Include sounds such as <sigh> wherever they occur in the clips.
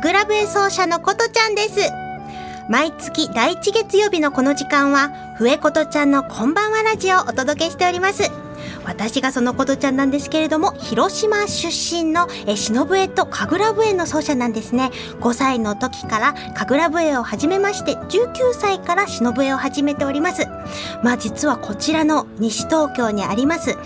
神楽笛奏者のことちゃんです。毎月第1月曜日のこの時間は笛ことちゃんのこんばんはラジオをお届けしております。私がそのことちゃんなんですけれども広島出身のえ忍笛と神楽笛の奏者なんですね。5歳の時から神楽笛を始めまして19歳から忍笛を始めております。まあ実はこちらの西東京にあります。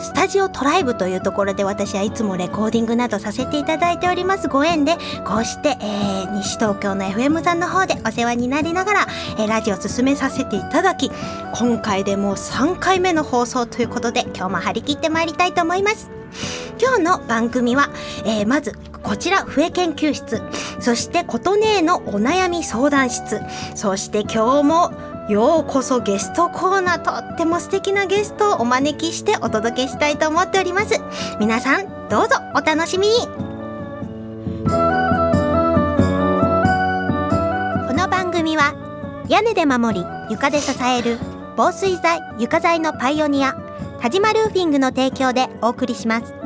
スタジオトライブというところで私はいつもレコーディングなどさせていただいております。ご縁でこうして、えー、西東京の FM さんの方でお世話になりながら、えー、ラジオを進めさせていただき今回でもう3回目の放送ということで今日も張り切ってまいりたいと思います。今日の番組は、えー、まずこちら笛研究室。そして琴音のお悩み相談室。そして今日もようこそゲストコーナーとっても素敵なゲストをお招きしてお届けしたいと思っております。皆さんどうぞお楽しみに。この番組は屋根で守り床で支える防水材床材のパイオニア田島ルーフィングの提供でお送りします。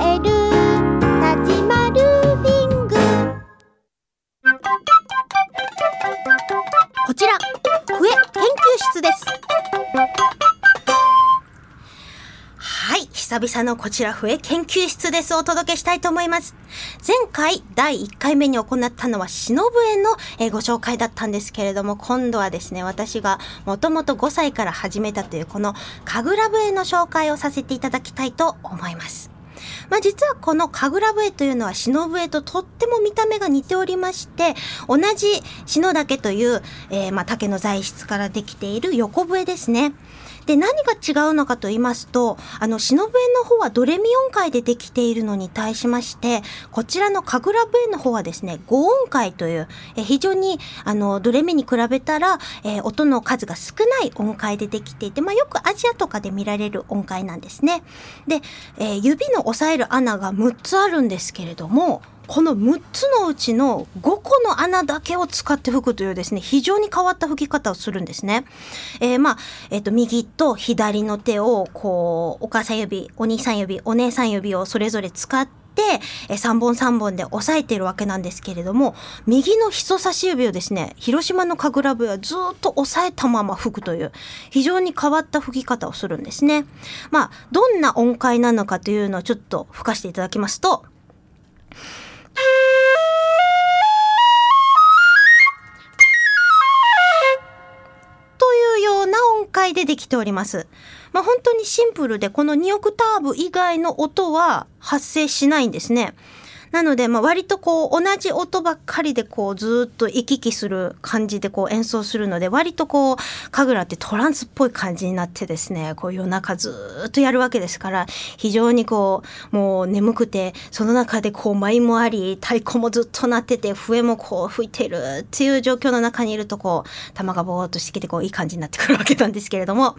です。はい。久々のこちら笛研究室です。お届けしたいと思います。前回第1回目に行ったのは忍笛の、えご紹介だったんですけれども今度はですね私がもともと5歳から始めたというこの神楽笛の紹介をさせていただきたいと思います。まあ、実はこの神楽笛というのは篠笛ととっても見た目が似ておりまして同じ篠岳という、えー、まあ竹の材質からできている横笛ですね。で何が違うのかと言いますとあの篠笛の方はドレミ音階でできているのに対しましてこちらの神楽笛の方はですね5音階というえ非常にあのドレミに比べたら、え、音の数が少ない音階でできていて、まあ、よくアジアとかで見られる音階なんですね。で、え、指の押さえる穴が6つあるんですけれどもこの6つのうちの5個の穴だけを使って吹くというですね、非常に変わった吹き方をするんですね。えー、まあ、えっ、ー、と、右と左の手を、こう、お母さん指、お兄さん指、お姉さん指をそれぞれ使って、え3本3本で押さえているわけなんですけれども右の人差し指をですね広島の神楽笛はずっと押さえたまま吹くという非常に変わった吹き方をするんですね。まあどんな音階なのかというのをちょっと吹かしていただきますと。というような音階でできております。まあ、本当にシンプルでこの2オクターブ以外の音は発生しないんですね。なので、まあ、割とこう同じ音ばっかりでこうずっと行き来する感じでこう演奏するので割とこう神楽ってトランスっぽい感じになってですねこう夜中ずっとやるわけですから非常にこうもう眠くてその中でこう舞もあり太鼓もずっと鳴ってて笛もこう吹いてるっていう状況の中にいるとこう玉がぼーっとしてきてこういい感じになってくるわけなんですけれども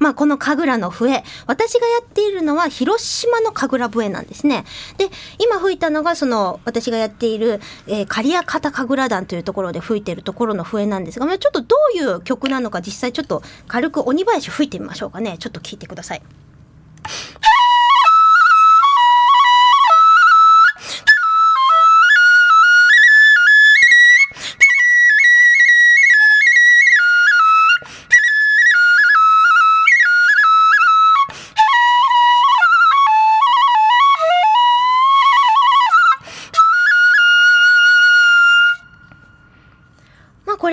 まあこの神楽の笛私がやっているのは広島の神楽笛なんですね。で今吹いたのがその私がやっている、えー、刈谷方神楽団というところで吹いてるところの笛なんですが、まあ、ちょっとどういう曲なのか実際ちょっと軽く鬼林吹いてみましょうかねちょっと聞いてください。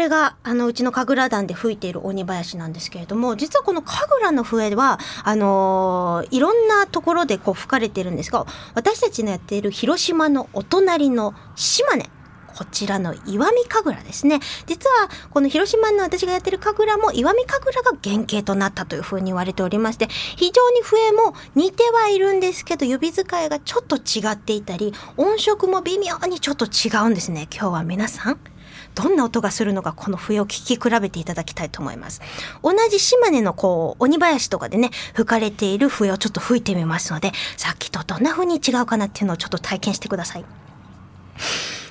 れれがあのうちの神楽団で吹いている鬼林なんですけれども実はこの神楽の笛はあのーいろんなところでこう吹かれてるんですが私たちのやっている広島のお隣の島根こちらの石見神楽ですね。実はこの広島の私がやってる神楽も石見神楽が原型となったというふうに言われておりまして非常に笛も似てはいるんですけど指使いがちょっと違っていたり音色も微妙にちょっと違うんですね。今日は皆さんどんな音がするのかこの笛を聞き比べていただきたいと思います。同じ島根のこう鬼林とかでね吹かれている笛をちょっと吹いてみますのでさっきとどんな風に違うかなっていうのをちょっと体験してください。はい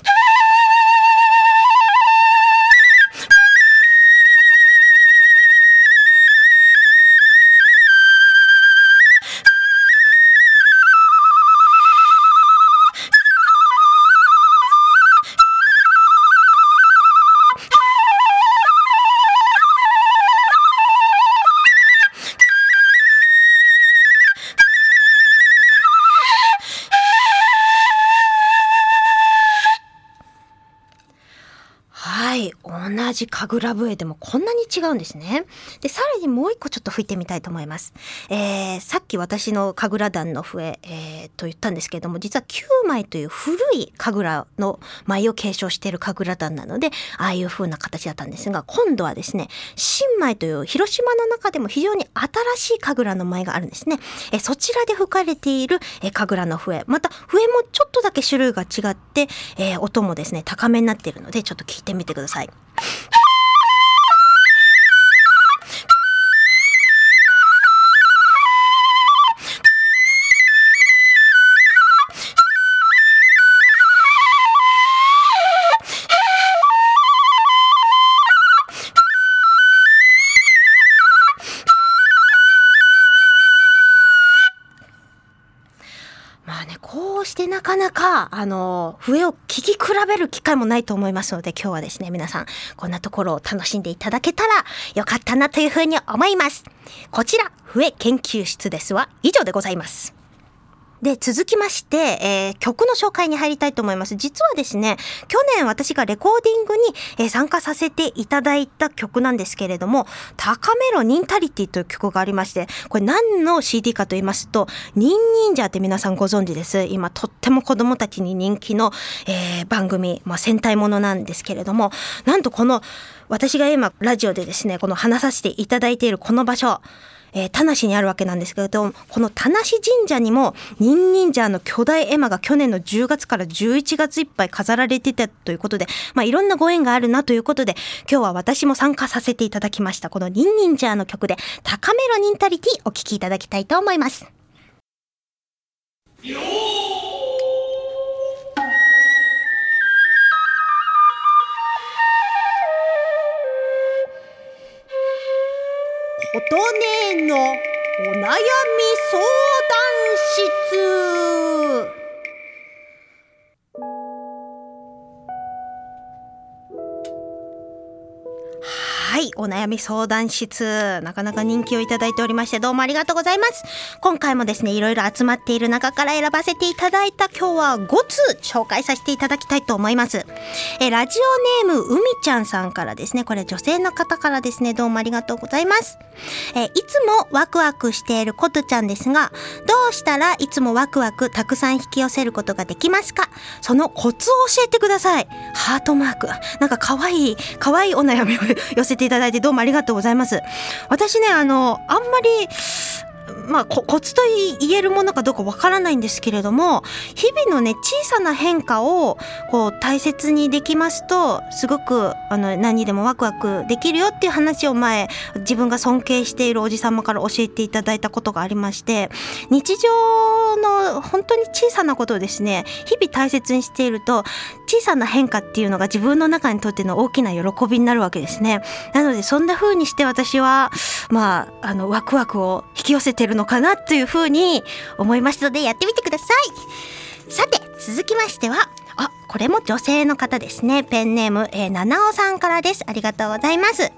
じ神楽笛でもこんなに違うんですね。でさらにもう一個ちょっと吹いてみたいと思います、えーさっき私の神楽団の笛、えーと言ったんですけれども実は9枚という古い神楽の舞を継承している神楽団なのでああいう風な形だったんですが今度はですね新舞という広島の中でも非常に新しい神楽の舞があるんですね、えーそちらで吹かれている、えー神楽の笛。また笛もちょっとだけ種類が違って、えー音もですね高めになっているのでちょっと聞いてみてください。かなか、あの、笛を聞き比べる機会もないと思いますので、今日はですね、皆さん、こんなところを楽しんでいただけたらよかったなというふうに思います。こちら、笛研究室ですは以上でございます。で、続きまして、えー曲の紹介に入りたいと思います。実はですね、去年私がレコーディングに、えー参加させていただいた曲なんですけれども、高めろニンタリティという曲がありまして、これ何の CD かと言いますと、ニンニンジャーって皆さんご存知です。今とっても子供たちに人気の、えー番組、まあ、戦隊ものなんですけれども、なんとこの、私が今ラジオでですね、この話させていただいているこの場所、えー、田無にあるわけなんですけれどもこの田無神社にもニンニンジャーの巨大絵馬が去年の10月から11月いっぱい飾られてたということで、まあ、いろんなご縁があるなということで今日は私も参加させていただきましたこのニンニンジャーの曲で「高めろニンタリティ」お聴きいただきたいと思います。音音のお悩み相談室。お悩み相談室、なかなか人気をいただいておりまして、どうもありがとうございます。今回もですね、いろいろ集まっている中から選ばせていただいた今日は5通紹介させていただきたいと思います。えラジオネームうみちゃんさんからですね、これ女性の方からですね、どうもありがとうございます。えいつもワクワクしていることちゃんですが、どうしたらいつもワクワクたくさん引き寄せることができますか？そのコツを教えてください。ハートマーク。なんか可愛い、可愛いお悩みを <laughs> 寄せていただいてどうもありがとうございます。私ね、あの、あんまり、まあ、コツと言えるものかどうかわからないんですけれども日々のね小さな変化をこう大切にできますとすごくあの何にでもワクワクできるよっていう話を前自分が尊敬しているおじ様から教えていただいたことがありまして日常の本当に小さなことをですね日々大切にしていると小さな変化っていうのが自分の中にとっての大きな喜びになるわけですね。なのでそんな風にして私はまああのワクワクを引き寄せてるのかなという風に思いましたのでやってみてください。さて続きましてはあこれも女性の方ですね。ペンネーム、えー、七尾さんからです。ありがとうございます。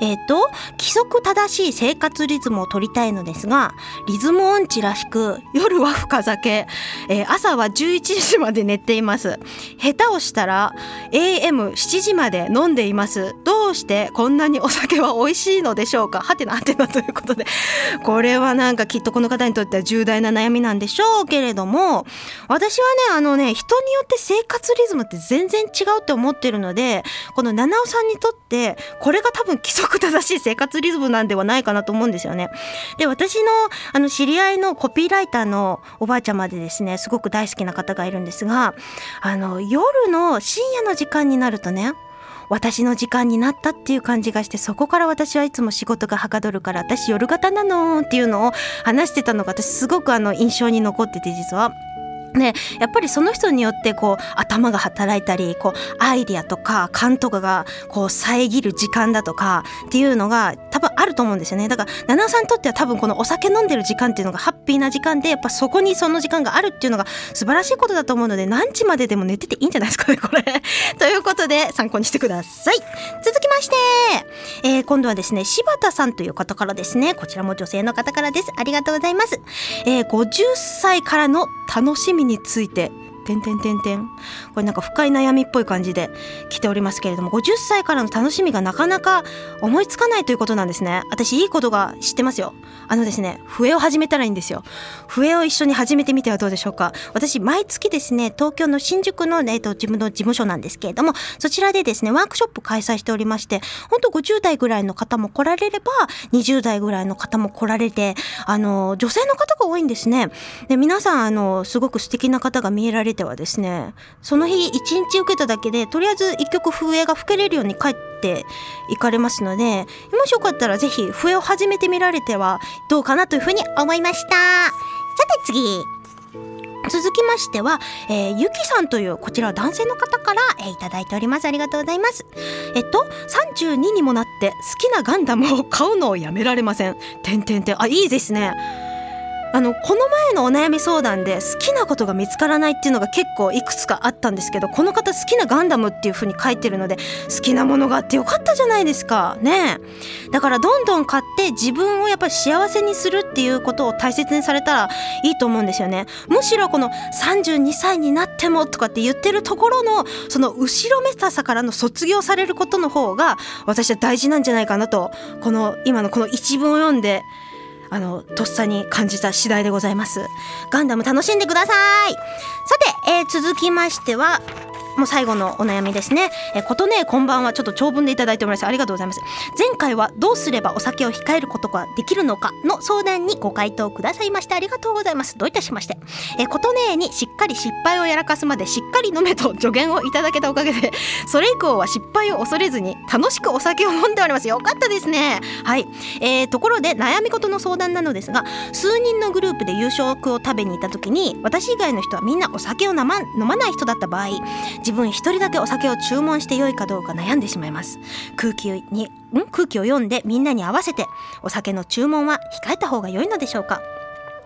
えっ、と規則正しい生活リズムを取りたいのですがリズム音痴らしく夜は深酒、えー朝は11時まで寝ています。下手をしたら AM7 時まで飲んでいます。どうしてこんなにお酒は美味しいのでしょうか？<laughs> はてなはてなということでこれはなんかきっとこの方にとっては重大な悩みなんでしょうけれども私はねあのね人によって生活リズムって全然違うって思ってるのでこの七尾さんにとってこれが多分規則正しい生活リズムなんではないかなと思うんですよね。で私のあの知り合いのコピーライターのおばあちゃまでですねすごく大好きな方がいるんですがあの夜の深夜の時間になるとね私の時間になったっていう感じがしてそこから私はいつも仕事がはかどるから私夜型なのっていうのを話してたのが私すごくあの印象に残ってて実は。ね、やっぱりその人によってこう頭が働いたりこうアイディアとか勘とかがこう遮る時間だとかっていうのが多分あると思うんですよね。だから七尾さんにとっては多分このお酒飲んでる時間っていうのがハッピーな時間でやっぱそこにその時間があるっていうのが素晴らしいことだと思うので何時まででも寝てていいんじゃないですかね <laughs> これ。ということで参考にしてください。続きまして、えー、今度はですね柴田さんという方からですねこちらも女性の方からです。ありがとうございます、えー、50歳からの楽しみについててんてんてんてん。これなんか深い悩みっぽい感じで来ておりますけれども50歳からの楽しみがなかなか思いつかないということなんですね。私いいことが知ってますよ。あのですね笛を始めたらいいんですよ。笛を一緒に始めてみてはどうでしょうか。私毎月ですね東京の新宿の、ね、えっと、自分の事務所なんですけれどもそちらでですねワークショップ開催しておりまして本当50代ぐらいの方も来られれば20代ぐらいの方も来られてあの女性の方が多いんですね。で皆さんあのすごく素敵な方が見えられてはですねその日一日受けただけでとりあえず一曲笛が吹けれるように帰っていかれますのでもしよかったらぜひ笛を始めてみられてはどうかなというふうに思いました。さて次。続きましては、えー、ゆきさんというこちら男性の方から、えー、いただいております。ありがとうございます。えっと32にもなって好きなガンダムを買うのをやめられません。てんてんてん。あいいですね。あのこの前のお悩み相談で好きなことが見つからないっていうのが結構いくつかあったんですけどこの方好きなガンダムっていう風に書いてるので好きなものがあってよかったじゃないですか。ねだからどんどん買って自分をやっぱり幸せにするっていうことを大切にされたらいいと思うんですよね。むしろこの32歳になってもとかって言ってるところのその後ろめたさからの卒業されることの方が私は大事なんじゃないかなとこの今のこの一文を読んであのとっさに感じた次第でございます。ガンダム楽しんでください。さて、えー、続きましてはもう最後のお悩みですね。えことねこんばんはちょっと長文でいただいておりますありがとうございます。前回はどうすればお酒を控えることができるのか？の相談にご回答くださいましてありがとうございます。どういたしまして。えことねにしっかり失敗をやらかすまでしっかり飲めと助言をいただけたおかげで <laughs> それ以降は失敗を恐れずに楽しくお酒を飲んでおります。よかったですね。はい。えー、ところで悩み事の相談なのですが数人のグループで夕食を食べに行った時に私以外の人はみんなお酒を飲ま飲まない人だった場合自分一人だけお酒を注文して良いかどうか悩んでしまいます。空気にん？空気を読んでみんなに合わせてお酒の注文は控えた方が良いのでしょうか？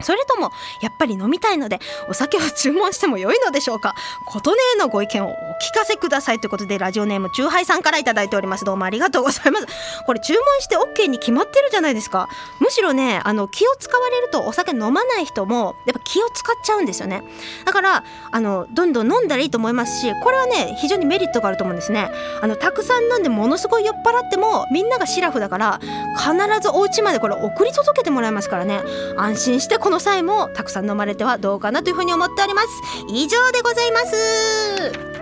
それともやっぱり飲みたいのでお酒を注文しても良いのでしょうか？琴音へのご意見をお聞かせくださいということでラジオネームチューハイさんから頂いております。どうもありがとうございます。これ注文して OK に決まってるじゃないですか。むしろねあの気を使われるとお酒飲まない人もやっぱ気を使っちゃうんですよね。だからあのどんどん飲んだらいいと思いますしこれはね非常にメリットがあると思うんですね。あのたくさん飲んでものすごい酔っ払ってもみんながシラフだから必ずお家までこれ送り届けてもらいますからね。安心してこの際もたくさん飲まれてはどうかなというふうに思っております。以上でございます。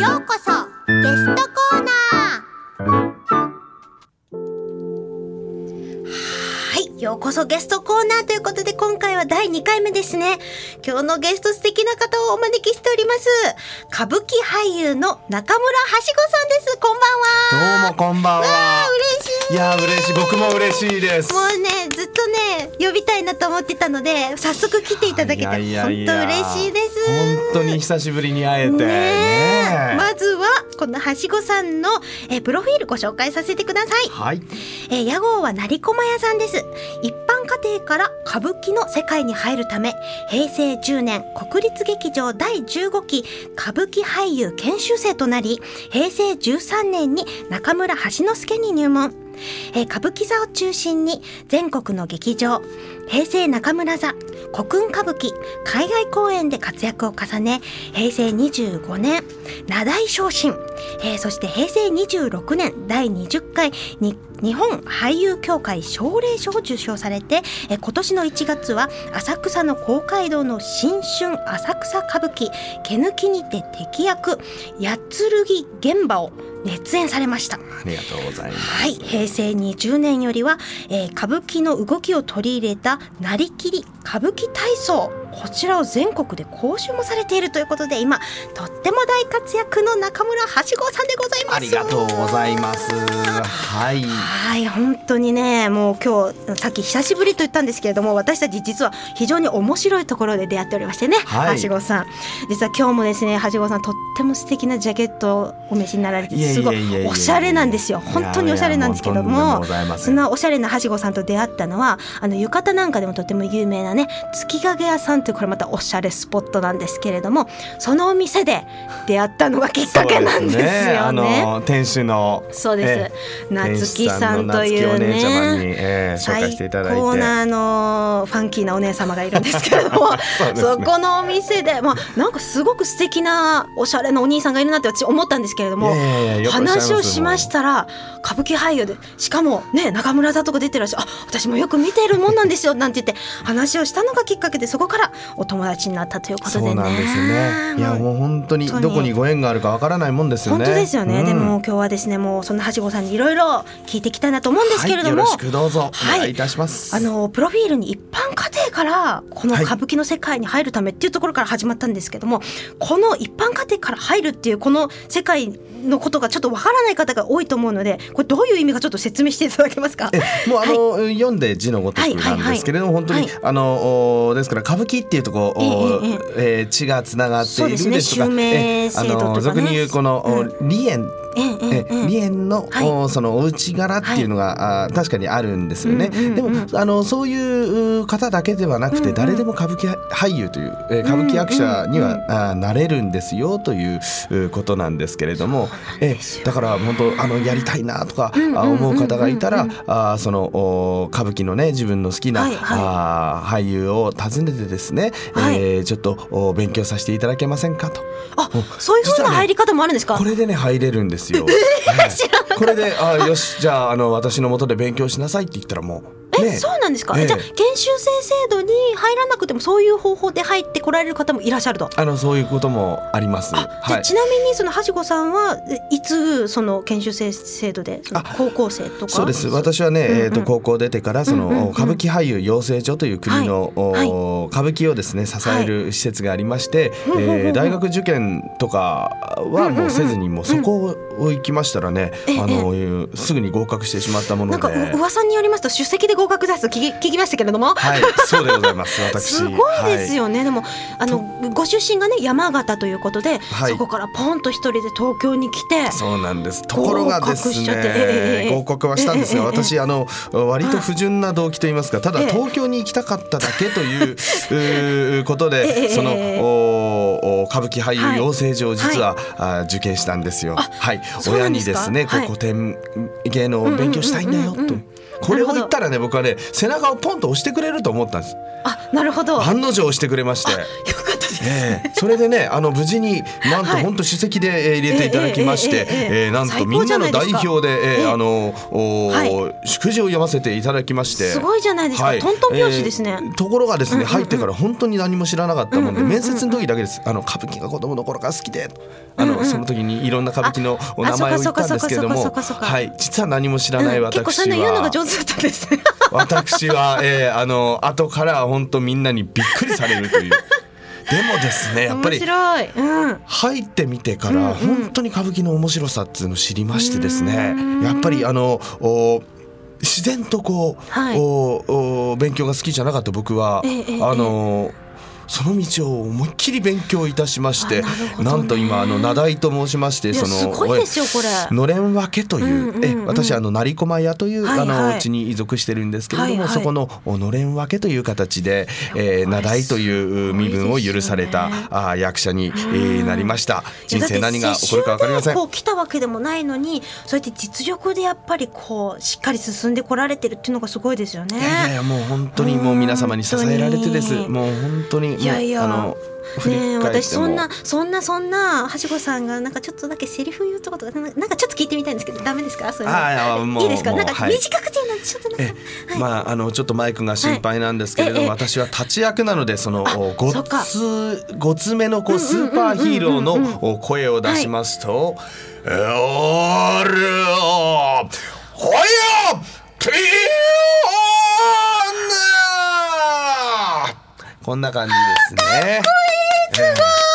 ようこそゲストコようこそゲストコーナーということで今回は第2回目ですね。今日のゲスト素敵な方をお招きしております。歌舞伎俳優の中村はしごさんです。こんばんは。どうもこんばんは。嬉しい。いや嬉しい。僕も嬉しいです。もうね呼びたいなと思ってたので早速来ていただけて本当嬉しいです。本当に久しぶりに会えて。ねまずはこのはしごさんのえプロフィールご紹介させてください。はい。え屋号は成駒屋さんです。一般家庭から歌舞伎の世界に入るため平成10年国立劇場第15期歌舞伎俳優研修生となり平成13年に中村橋之助に入門えー歌舞伎座を中心に全国の劇場平成中村座古訓歌舞伎海外公演で活躍を重ね平成25年名題昇進、えーそして平成26年第20回日本俳優協会奨励賞を受賞されて、え今年の1月は浅草の公会堂の新春浅草歌舞伎毛抜きにて敵役八剣現場を熱演されました。ありがとうございます。はい、平成20年よりは、えー歌舞伎の動きを取り入れたなりきり歌舞伎体操こちらを全国で講習もされているということで今とっても大活躍の中村はしごさんでございます。ありがとうございます。はい。はい本当にねもう今日さっき久しぶりと言ったんですけれども私たち実は非常に面白いところで出会っておりましてね、はい。はしごさん。実は今日もですねはしごさんとっても素敵なジャケットをお召しになられてすごやいおしゃれなんですよ。本当におしゃれなんですけどもそんなおしゃれなはしごさんと出会ったのはあの浴衣なんかでもとても有名なね月影屋さんというこれまたおしゃれスポットなんですけれどもそのお店で出会ったのがきっかけなんですよね。あの店主のそうです、夏木さんというね。えー紹介していただいて。最高なあのファンキーなお姉様がいるんですけれども <laughs> そね。そこのお店でまあなんかすごく素敵なおしゃれなお兄さんがいるなって私思ったんですけれども話をしましたら歌舞伎俳優でしかもね中村座とか出てらっしゃるあ私もよく見てるもんなんですよなんて言って話をしたのがきっかけでそこからお友達になったということでね。そうなんですよね。いやもう。本当にどこにご縁があるかわからないもんですよ本ね。当ですよね、うん。でも今日はですねもうそんなはしごさんにいろいろ聞いていきたいなと思うんですけれども、はい、よろしくどうぞ。はい。お願いいたします。あのプロフィールに一般家庭からこのはい歌舞伎の世界に入るためっていうところから始まったんですけども、この一般家庭から入るっていうこの世界のことがちょっとわからない方が多いと思うのでこれどういう意味かちょっと説明していただけますか？えもうあの、読んで字のごとくなんですけれども、本当に、はい。あのおですから歌舞伎っていうとこう、おええええー血がつながっているそうですとか襲名えあの俗に言うこの、お梨園えええええええ梨園の、はい。おそのお家柄っていうのが、あ確かにあるんですよね。でもあのそういう方だけではなくて、誰でも歌舞伎俳優という、えー歌舞伎役者には、あなれるんですよといううことなんですけれども、えだから本当あのやりたいなとか、思う方がいたら、あそのお歌舞伎のね自分の好きな、はいはい。あ俳優を訪ねてですね、はい。えーちょっとお勉強させていただけませんかと。あそういうふうな入り方もあるんですか？これでね入れるんですよ。はいこれであよしじゃああの私の元で勉強しなさいって言ったらもうえ、ねそうなんですか、え。えじゃあ研修生制度に入らなくてもそういう方法で入ってこられる方もいらっしゃると。あのそういうこともあります。はい。あちなみにそのはしごさんはいいつその研修生制度で高校生とか？そうです。私はね、うんうん。えー、と高校出てからその、うんうんうん。歌舞伎俳優養成所という国の、はい。お歌舞伎をですね支える施設がありまして、うんうんうんうん。えー大学受験とかはもうせずにもうそこを行きましたらね、ええあのすぐに合格してしまったもので。なんかう噂によりますと出席で合格ですと聞き聞きましたけれども。はい、そうでございます。<laughs> 私。すごいですよね、でもあのご出身がね山形ということで、はいそこからポンと一人で東京に来てそうなんです。ところがですね、ええ合格はしたんですが、私あの割と不純な動機と言いますか、ただええ東京に行きたかっただけということええで、その歌舞伎俳はい優養成所を実は、あ受験したんですよ。あはい、親にですね、こ古典芸能を勉強したいんだよと。これを言ったらね、僕はね、背中をポンと押してくれると思ったんです。あなるほど案の定押してくれまして。ええ。それでねあの無事になんとはい。本当首席でえー入れていただきましてええなんと最みんなの代表でえええーあのおはい。祝辞を読ませていただきまして。すごいじゃないですか。はい。トントン拍子ですね。えーところがですね入ってから本当に何も知らなかったもんで面接の時だけです。あの歌舞伎が子供の頃から好きで。あのその時にいろんな歌舞伎のお名前を言ったんですけれどあもはい。実は何も知らないうん。結構そういうの私言うのがは上手だったんですね。<laughs> 私はえーあの後から本当みんなにびっくりされるという。でもですねやっぱり入ってみてから本当に歌舞伎の面白さっていうのを知りましてですねうん。やっぱりあのお自然とこう、はい。おお勉強が好きじゃなかった僕は、ええええあのその道を思いっきり勉強いたしましてあななんと今あの名題と申しましてそののれん分けという、うんうんうんえ私あの成駒屋という、はいはい。あのうちに居属してるんですけれども、はいはい。そこのおのれん分けという形で、えー、名題という身分を許された、あー役者に、えーなりました。人生何が起こるか分かりません。こう来たわけでもないのにそうやって実力でやっぱりこうしっかり進んでこられてるっていうのがすごいですよね。いやいやもう本当にもう皆様に支えられてです。もう本当にいやいや。あのね私そんなそんなそんなはしごさんがなんかちょっとだけセリフ言うとことかななんかちょっと聞いてみたいんですけどダメですか？そういうのあもういいですか？なんか短くていいのでちょっとなんか、えはい。まああのちょっとマイクが心配なんですけれども、私は立ち役なのでそのおごつごつめのこうスーパーヒーローのお声を出しますと「おーるおーほやてーなこんな感じですね。かっこいい、すごいえー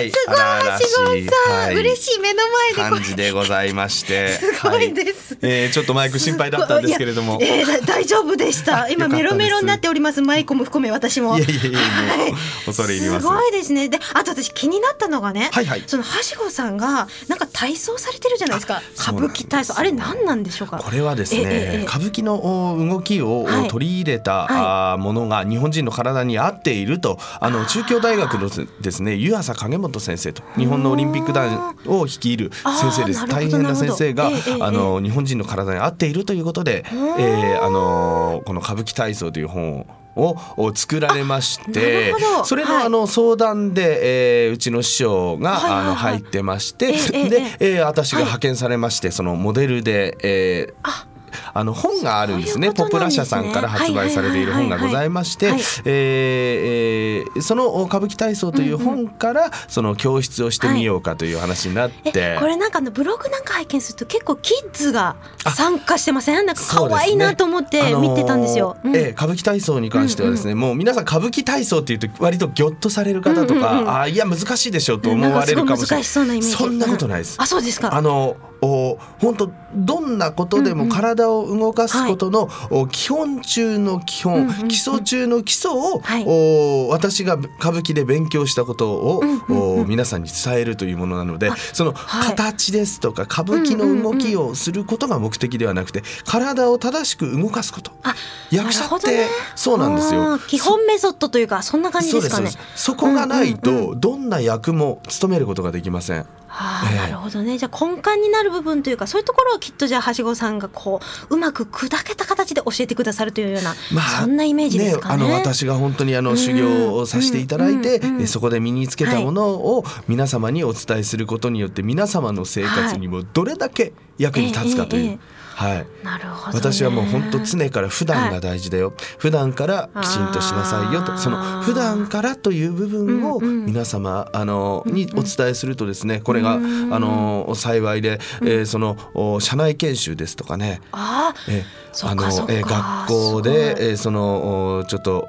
はしごしい。さん、はい。嬉しい目の前でこ感じでございまして、<laughs> すごいです。はいえーちょっとマイク心配だったんですけれども、えーだ大丈夫でした。<laughs> 今メロメロになっております。マイコも含め私も。いやいやいやもう恐れ入ります。すごいですね。であと私気になったのがね、はいはい。そのはしごさんがなんか体操されてるじゃないですか。歌舞伎体操。あれ何なんでしょうか？これはですね、えええ。え歌舞伎のお動きをはい。取り入れた、はあーものが日本人の体に合っているとあの中京大学のですね湯浅影本先生と日本のオリンピック団を率いる先生です。大変な先生が、ええええあの日本人の体に合っているということで、えーあのこの歌舞伎体操という本ををを作られましてそれのはい。あの相談で、えーうちの師匠が、あの入ってまして、ええええで、えー私が派遣されまして、そのモデルで、えーああの本があるんですね。ね。ポプラ社さんから発売されている本がございましてその歌舞伎体操という本からその教室をしてみようかという話になって、えこれなんかあのブログなんか拝見すると結構キッズが参加してません？なんか可愛いなと思って見てたんですよ。うん。あのーええ歌舞伎体操に関してはですね、もう皆さん歌舞伎体操っていうと割とギョッとされる方とか、うんうんうん。あーいや難しいでしょうと思われるかもしれない。そんなことないです。あそうです。かあのお本当どんなことでも体を動かすことの、お基本中の基本、基礎中の基礎を、はい。お私が歌舞伎で勉強したことを、お皆さんに伝えるというものなのでそのはい。形ですとか歌舞伎の動きをすることが目的ではなくて体を正しく動かすこと。あ役者ってね。そうなんですよ。基本メソッドというかそんな感じですかね。そこがないと、どんな役も務めることができません。あーええ。なるほどね。じゃあ根幹になる部分というかそういうところをきっとじゃあはしごさんがこううまく砕けた形で教えてくださるというような、そんなイメージですかね。あの私が本当にあのうん修行をさせていただいて、うんうん。そこで身につけたものを皆様にお伝えすることによって皆様の生活にもどれだけ役に立つかという、ええええはい。なるほど、ね、私はもう本当常から普段が大事だよ、普段からきちんとしなさいよと。その普段からという部分を皆様あのにお伝えするとですねこれがあうんの幸いで、えーそのお社内研修ですとかね。あー。えそっあのえ学校でえーそのおちょっと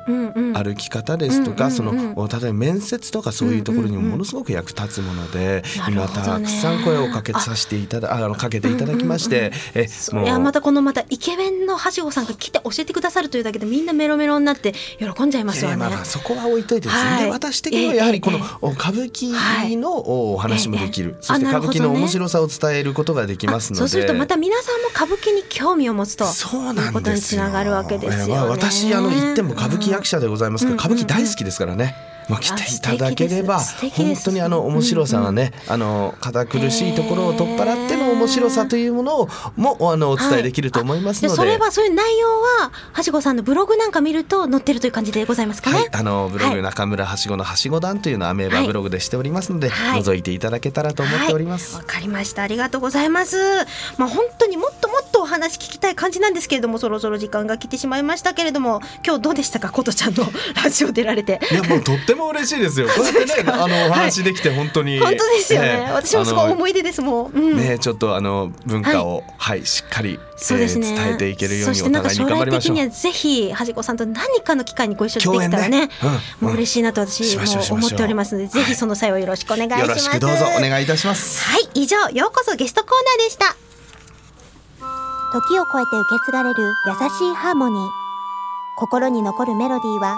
歩き方ですとか、そのお例えば面接とかそういうところにもものすごく役立つもので、今たくさん声をかけさせていただあのかけていただきまして、えそれはまたこのまたイケメンのはしごさんが来て教えてくださるというだけでみんなメロメロになって喜んじゃいますよね。いやいやまあまあそこは置いといてですね、私的にはやはりこの歌舞伎のお話もできる、ええ。そして歌舞伎の面白さを伝えることができますので。そうするとまた皆さんも歌舞伎に興味を持つと。そうなんですよいうことにつながるわけですよね。まあ私あの言っても歌舞伎役者でございますから、うん歌舞伎大好きですからね。まあ、来ていただければ本当にあの面白さはね、あの堅苦しいところを取っ払っての面白さというものをもあのお伝えできると思いますので、でそれはそういう内容ははしごさんのブログなんか見ると載ってるという感じでございますかね？はい、あのブログ、はい。中村はしごのはしご団というのはアメーバブログでしておりますので、はい。覗いていただけたらと思っております。はい。わかりました。ありがとうございます。まあ本当にもっともっとお話聞きたい感じなんですけれども、そろそろ時間が来てしまいましたけれども、今日どうでしたか、ことちゃんのラジオ出られて。いやもうとっても嬉しいですよ。こうやってねあのお話できて本当に、本当ですよね。ええ私もすごい思い出ですもん。うん。ねちょっとあの文化を、はい、しっかり、そうですね、えー伝えていけるようにそしてなんかお互いに将来的頑張りましょう。にはぜひはじこさんと何かの機会にご一緒できたらねもう嬉しいなと私も思っておりますのでぜひその際はよろしくお願いします。よろしくどうぞお願いいたします。はい以上ようこそゲストコーナーでした。時を超えて受け継がれる優しいハーモニー。心に残るメロディーは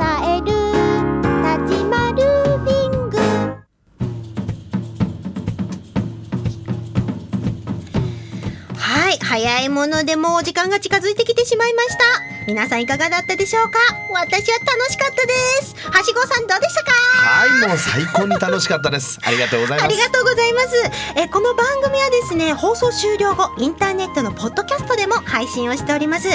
早いものでもう時間が近づいてきてしまいました。皆さんいかがだったでしょうか？私は楽しかったです。はしごさんどうでしたか？も最高に楽しかったです。ありがとうございます。ありがとうございます。えこの番組はですね放送終了後インターネットのポッドキャストでも配信をしております、え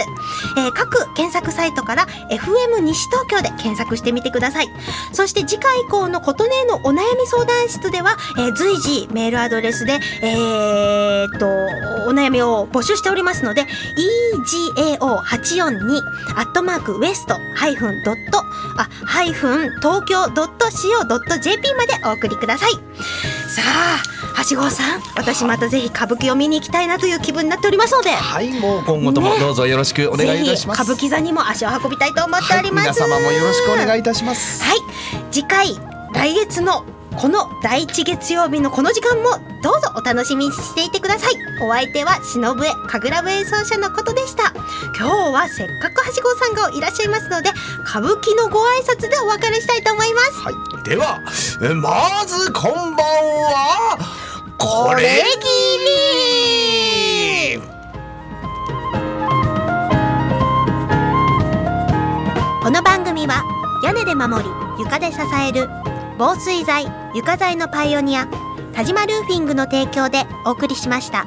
ー各検索サイトから FM 西東京で検索してみてください。そして次回以降の琴音のお悩み相談室では、えー随時メールアドレスでえーっとお悩みを募集しておりますので egao842 アットマークウエストハイフンドットあハイフン東京ドット CO ドット JP までお送りください。さあはしごさん私またぜひ歌舞伎を見に行きたいなという気分になっておりますので。はいもう今後ともね。どうぞよろしくお願いいたします、ぜひ歌舞伎座にも足を運びたいと思っております、はい、皆様もよろしくお願いいたします。はい。次回来月のこの第一月曜日のこの時間もどうぞお楽しみにしていてください。お相手は忍笛神楽笛演奏者のことでした。今日はせっかくはしごさんがいらっしゃいますので歌舞伎のご挨拶でお別れしたいと思います。はい、ではえまずこんばんは。これぎり。この番組は屋根で守り床で支える防水剤床材のパイオニア田島ルーフィングの提供でお送りしました。